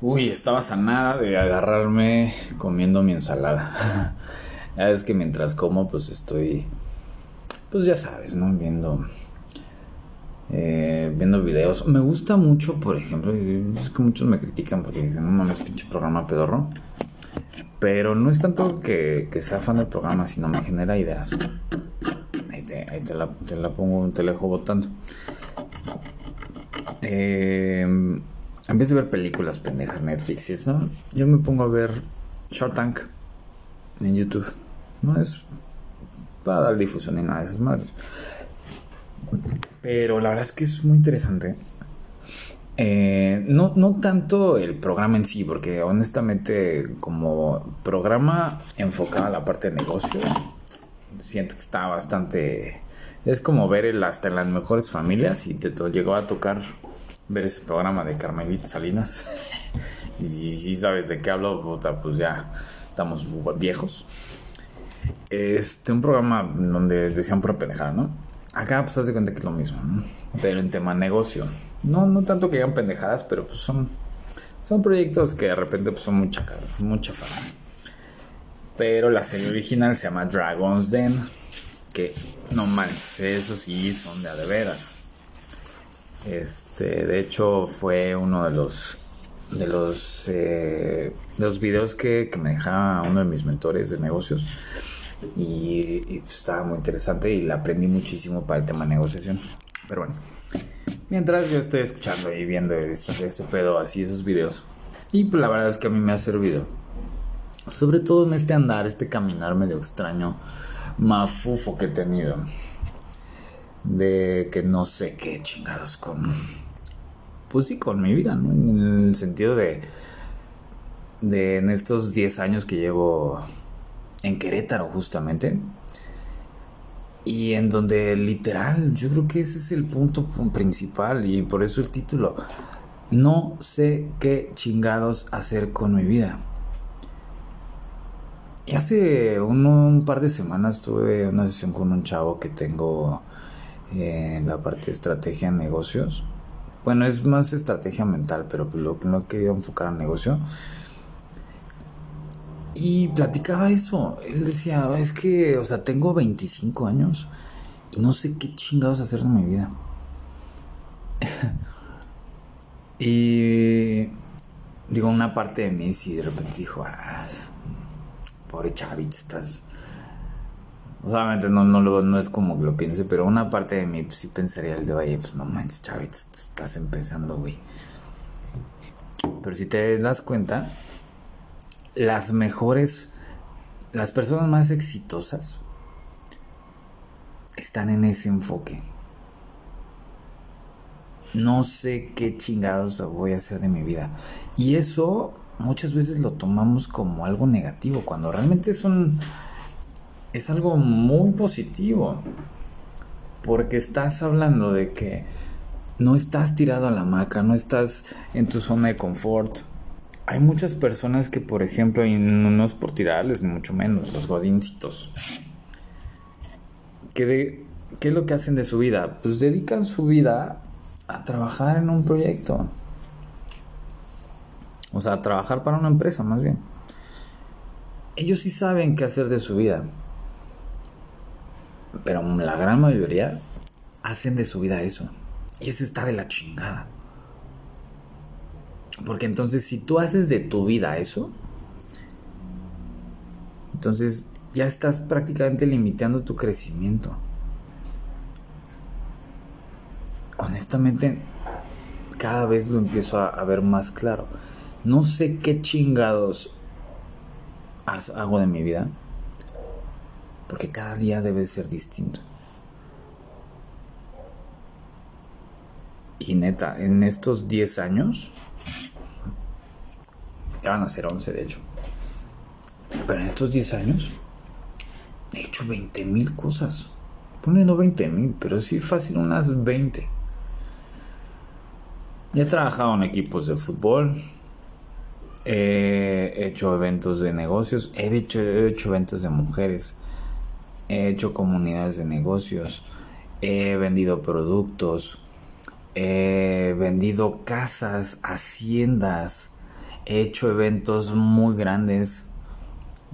Uy, estaba sanada de agarrarme comiendo mi ensalada. ya es que mientras como, pues estoy, pues ya sabes, ¿no? Viendo, eh, viendo videos. Me gusta mucho, por ejemplo, es que muchos me critican porque dicen, no mames, pinche programa pedorro. Pero no es tanto que, que sea fan del programa, sino me genera ideas. Ahí te, ahí te, la, pongo, te la dejo botando. Eh, en vez de ver películas pendejas, Netflix y eso, yo me pongo a ver Shark Tank en YouTube. No es para dar difusión ni nada de esas madres. Pero la verdad es que es muy interesante. Eh, no, no tanto el programa en sí, porque honestamente como programa enfocado a la parte de negocios, siento que está bastante... Es como ver el, hasta en las mejores familias y te llegó a tocar ver ese programa de Carmelita Salinas. y si, sabes de qué hablo, puta, pues ya estamos viejos. Este, un programa donde decían pura pendejada, ¿no? Acá pues haz de cuenta que es lo mismo, ¿no? Pero en tema negocio. No, no tanto que digan pendejadas, pero pues son, son proyectos que de repente pues son mucha, mucha fama. Pero la serie original se llama Dragon's Den. Que no manches, eso sí son de a de veras. Este, de hecho, fue uno de los de los, eh, los videos que, me dejaba uno de mis mentores de negocios. Y, y pues, estaba muy interesante y le aprendí muchísimo para el tema de negociación. Pero bueno, mientras yo estoy escuchando y viendo este, este pedo, así esos videos, y pues la verdad es que a mí me ha servido, sobre todo en este andar, este caminar medio extraño, mafufo que he tenido de que no sé qué chingados con pues sí con mi vida no en el sentido de de en estos 10 años que llevo en Querétaro justamente. Y en donde literal yo creo que ese es el punto principal y por eso el título. No sé qué chingados hacer con mi vida. Y hace un, un par de semanas tuve una sesión con un chavo que tengo en la parte de estrategia negocios. Bueno, es más estrategia mental, pero lo que no he querido enfocar en negocio. Y platicaba eso. Él decía, es que, o sea, tengo 25 años y no sé qué chingados hacer de mi vida. y digo, una parte de mí sí de repente dijo, ah, pobre chavito, estás Obviamente no, no, lo, no es como que lo piense, pero una parte de mí pues, sí pensaría el de, oye, pues no manches, Chavit, estás empezando, güey. Pero si te das cuenta, las mejores, las personas más exitosas están en ese enfoque. No sé qué chingados voy a hacer de mi vida. Y eso muchas veces lo tomamos como algo negativo, cuando realmente es un es algo muy positivo. Porque estás hablando de que no estás tirado a la hamaca, no estás en tu zona de confort. Hay muchas personas que, por ejemplo, y no, es por tirarles, ni mucho menos, los godincitos. Que ¿Qué es lo que hacen de su vida? Pues dedican su vida a trabajar en un proyecto. O sea, a trabajar para una empresa, más bien. Ellos sí saben qué hacer de su vida pero la gran mayoría hacen de su vida eso. Y eso está de la chingada. Porque entonces si tú haces de tu vida eso, entonces ya estás prácticamente limitando tu crecimiento. Honestamente, cada vez lo empiezo a, ver más claro. No sé qué chingados hago de mi vida porque cada día debe ser distinto. Y neta, en estos 10 años, ya van a ser 11 de hecho, pero en estos 10 años he hecho 20 mil cosas. Pone no 20 mil, pero sí fácil unas 20. He trabajado en equipos de fútbol, he hecho eventos de negocios, he hecho, he hecho eventos de mujeres, he hecho comunidades de negocios, he vendido productos, he vendido casas, haciendas, he hecho eventos muy grandes,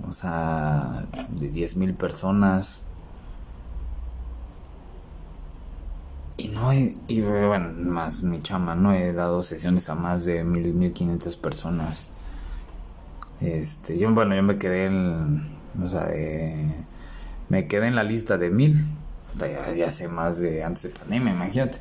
o sea, de 10 mil personas. Y no he, y bueno, más mi chama, no he dado sesiones a más de mil, mil quinientas personas. Este, yo, bueno, yo me quedé en, o sea, me quedé en la lista de mil. Ya, sé más de antes de pandemia, imagínate.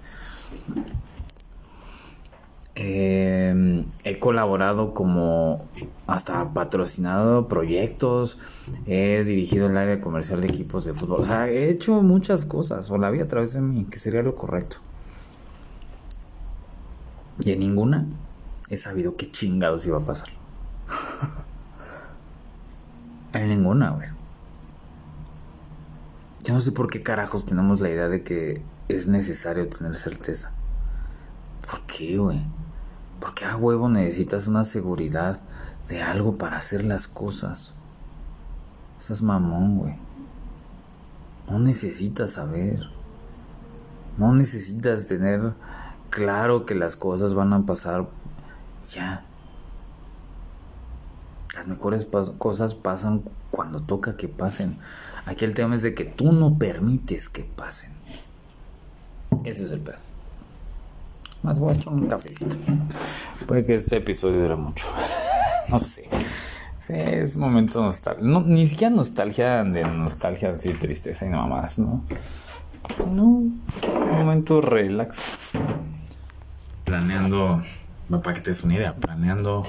Eh, he colaborado como hasta patrocinado proyectos, he dirigido el área comercial de equipos de fútbol, o sea, he hecho muchas cosas, o la vi a través de mí, que sería lo correcto. Y en ninguna he sabido qué chingados iba a pasar. en ninguna, güey. Yo no sé por qué carajos tenemos la idea de que es necesario tener certeza. ¿Por qué, güey? Porque a huevo necesitas una seguridad de algo para hacer las cosas. Estás mamón, güey. No necesitas saber. No necesitas tener claro que las cosas van a pasar ya. Las mejores cosas pasan cuando toca que pasen. Aquí el tema es de que tú no permites que pasen. Ese es el pedo. Más voy un cafecito. Puede que este episodio dure mucho. no sé. Sí, es momento nostálgico. No, ni siquiera nostalgia de nostalgia así, tristeza y nada más, ¿no? No, un momento relax. Planeando, para que te des una idea, planeando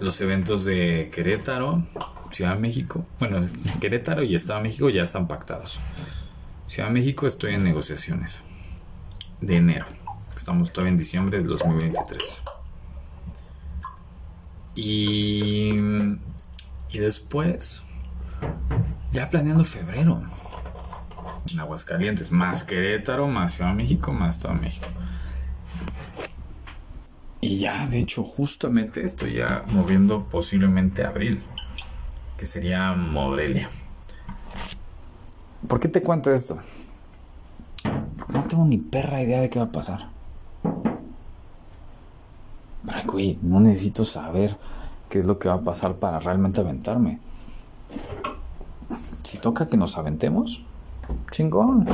los eventos de Querétaro, Ciudad de México. Bueno, Querétaro y Estado de México ya están pactados. Ciudad de México estoy en negociaciones de enero. Estamos todavía en diciembre del 2023. Y, y después, ya planeando febrero. En Aguascalientes, más Querétaro, más Ciudad de México, más todo México. Y ya, de hecho, justamente estoy ya moviendo posiblemente abril, que sería Morelia. ¿Por qué te cuento esto? Porque no tengo ni perra idea de qué va a pasar güey, no necesito saber qué es lo que va a pasar para realmente aventarme. Si toca que nos aventemos, chingón.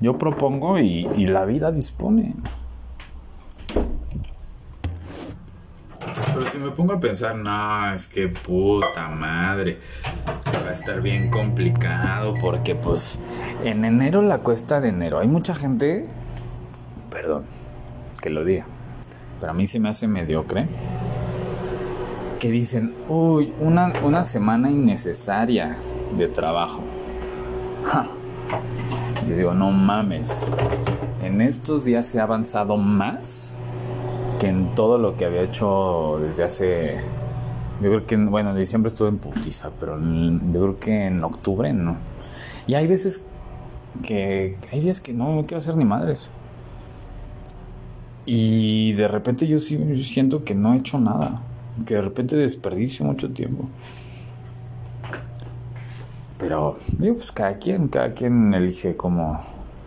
Yo propongo y la vida dispone. Pero si me pongo a pensar, no, es que puta madre, va a estar bien complicado porque pues en enero la cuesta de enero. Hay mucha gente, perdón, que lo diga, pero a mí se me hace mediocre, que dicen, uy, una, una semana innecesaria de trabajo. Yo digo, no mames, en estos días se ha avanzado más en todo lo que había hecho desde hace... Yo creo que, bueno, en diciembre estuve en putiza, pero yo creo que en octubre no. Y hay veces que hay días que no, no quiero hacer ni madres. Y de repente yo sí siento que no he hecho nada, que de repente desperdicio mucho tiempo. Pero, pues cada quien, cada quien elige cómo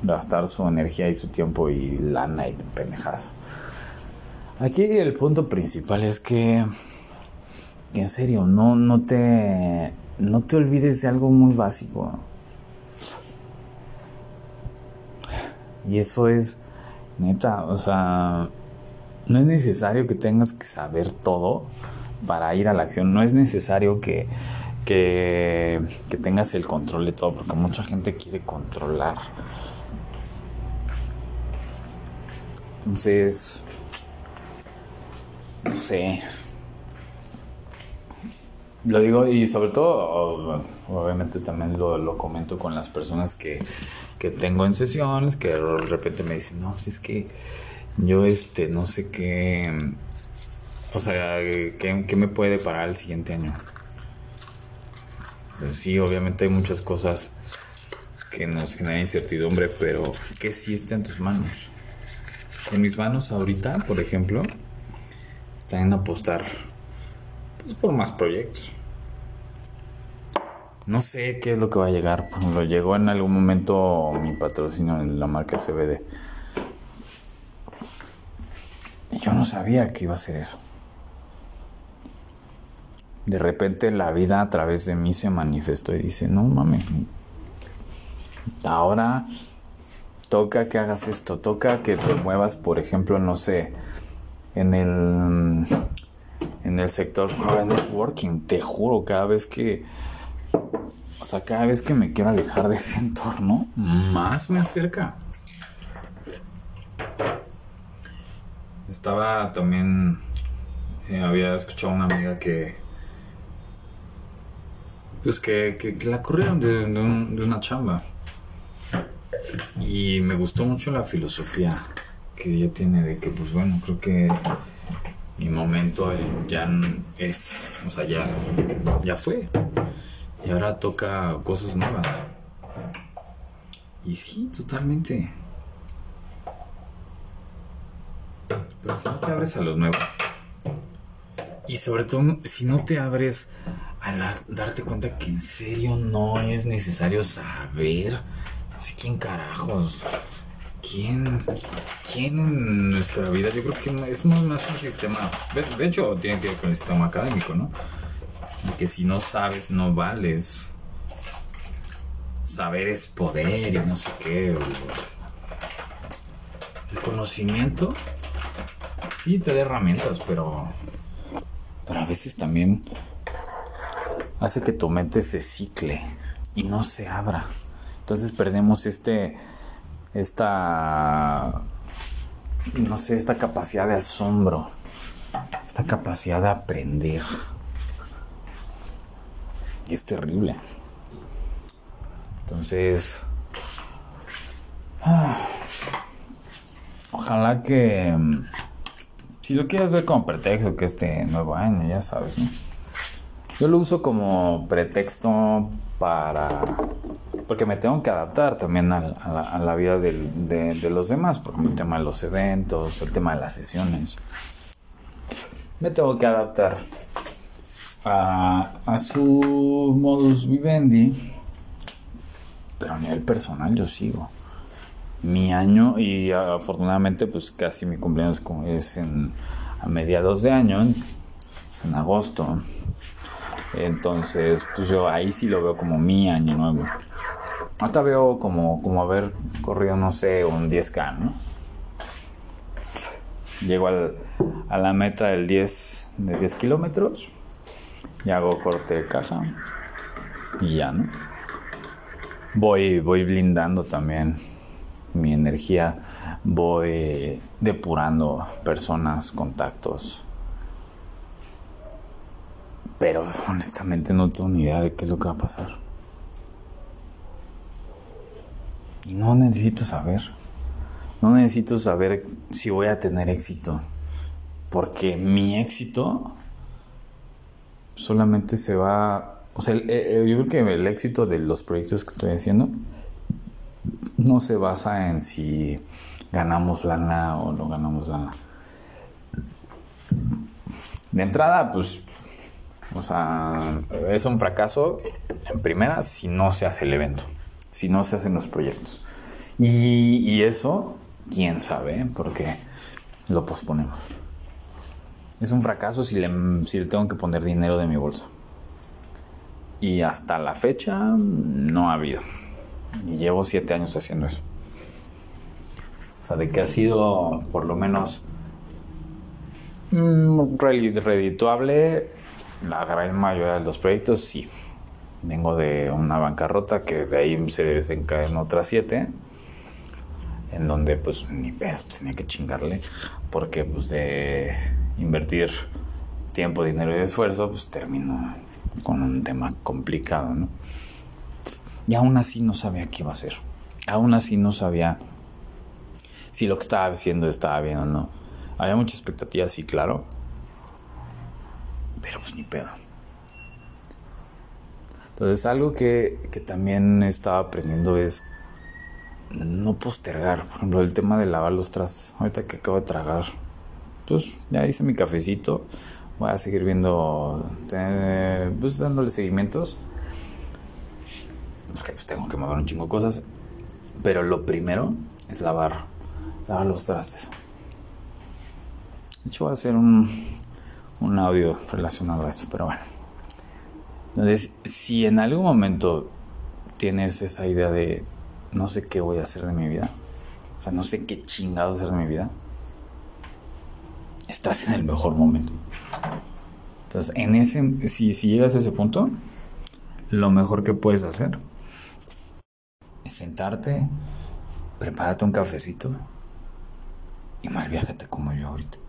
gastar su energía y su tiempo y lana y pendejazo. Aquí el punto principal es que, en serio, no, no te, no te olvides de algo muy básico. Y eso es Neta, o sea, no es necesario que tengas que saber todo para ir a la acción. No es necesario que, que, que tengas el control de todo, porque mucha gente quiere controlar. Entonces, sé. Lo digo y sobre todo, obviamente también lo, lo comento con las personas que, que tengo en sesiones que de repente me dicen, no, pues es que yo este, no sé qué, o sea, ¿qué, me puede parar el siguiente año? Pues sí, obviamente hay muchas cosas que nos generan incertidumbre, pero que sí está en tus manos. En mis manos ahorita, por ejemplo, están en apostar pues, por más proyectos. No sé qué es lo que va a llegar. Lo llegó en algún momento mi patrocinio en la marca CBD. yo no sabía que iba a ser eso. De repente la vida a través de mí se manifestó y dice, no mames, ahora toca que hagas esto, toca que te muevas, por ejemplo, no sé, en el en el sector networking, te juro, cada vez que o sea, cada vez que me quiero alejar de ese entorno, más me acerca. Estaba también eh, había escuchado a una amiga que pues que, que, la corrieron de, de una chamba y me gustó mucho la filosofía que ella tiene de que, pues bueno, creo que mi momento ya es, o sea, ya, ya fue. Y ahora toca cosas nuevas. Y sí, totalmente. Pero si no te abres a lo nuevo. Y sobre todo, si no te abres a darte cuenta que en serio no es necesario saber sé quién carajos. ¿Quién, ¿Quién en nuestra vida? Yo creo que es más, un sistema. De, hecho, tiene que ver con el sistema académico, ¿no? que si no sabes, no vales. Saber es poder y no sé qué. El conocimiento sí te da herramientas, pero. Pero a veces también hace que tu mente se cicle y no se abra. Entonces perdemos este, esta, no sé, esta capacidad de asombro, esta capacidad de aprender. Y es terrible. Entonces, ah, ojalá que, si lo quieres ver como pretexto que este nuevo año, ya sabes, ¿no? Yo lo uso como pretexto para porque me tengo que adaptar también a, la, vida de, los demás, por ejemplo, el tema de los eventos, el tema de las sesiones. Me tengo que adaptar a, a su modus vivendi, pero a nivel personal yo sigo. Mi año, y afortunadamente, pues casi mi cumpleaños es en, a mediados de año, en agosto. Entonces, pues yo ahí sí lo veo como mi año nuevo. Ahorita veo como, como haber corrido, no sé, un 10K, ¿no? Llego al, a la meta del 10, de 10 kilómetros y hago corte de caja y ya, ¿no? Voy, voy blindando también mi energía, voy depurando personas, contactos. Pero honestamente no tengo ni idea de qué es lo que va a pasar. Y no necesito saber. No necesito saber si voy a tener éxito. Porque mi éxito solamente se va... O sea, yo creo que el éxito de los proyectos que estoy haciendo no se basa en si ganamos lana o no ganamos lana. De entrada, pues, o sea, es un fracaso en primera si no se hace el evento si no se hacen los proyectos. Y, eso, quién sabe, porque lo posponemos. Es un fracaso si le, si le tengo que poner dinero de mi bolsa. Y hasta la fecha no ha habido. Y llevo siete años haciendo eso. O sea, de que ha sido por lo menos mm, redituable la gran mayoría de los proyectos, sí. Vengo de una bancarrota que de ahí se desencadenó otras siete. En donde pues ni pedo, tenía que chingarle. Porque pues de invertir tiempo, dinero y esfuerzo, pues terminó con un tema complicado, ¿no? Y aún así no sabía qué iba a hacer. Aún así no sabía si lo que estaba haciendo estaba bien o no. Había mucha expectativa, sí, claro. Pero pues ni pedo. Entonces, algo que, que también estaba aprendiendo es no postergar. Por ejemplo, el tema de lavar los trastes. Ahorita que acabo de tragar, pues ya hice mi cafecito. Voy a seguir viendo, eh, pues dándole seguimientos. Porque pues tengo que mover un chingo de cosas. Pero lo primero es lavar, lavar los trastes. De hecho, voy a hacer un, un audio relacionado a eso, pero bueno. Entonces, si en algún momento tienes esa idea de no sé qué voy a hacer de mi vida, o sea, no sé qué chingado hacer de mi vida, estás en el mejor momento. Entonces, en ese, si, si llegas a ese punto, lo mejor que puedes hacer es sentarte, prepárate un cafecito y mal viajate como yo ahorita.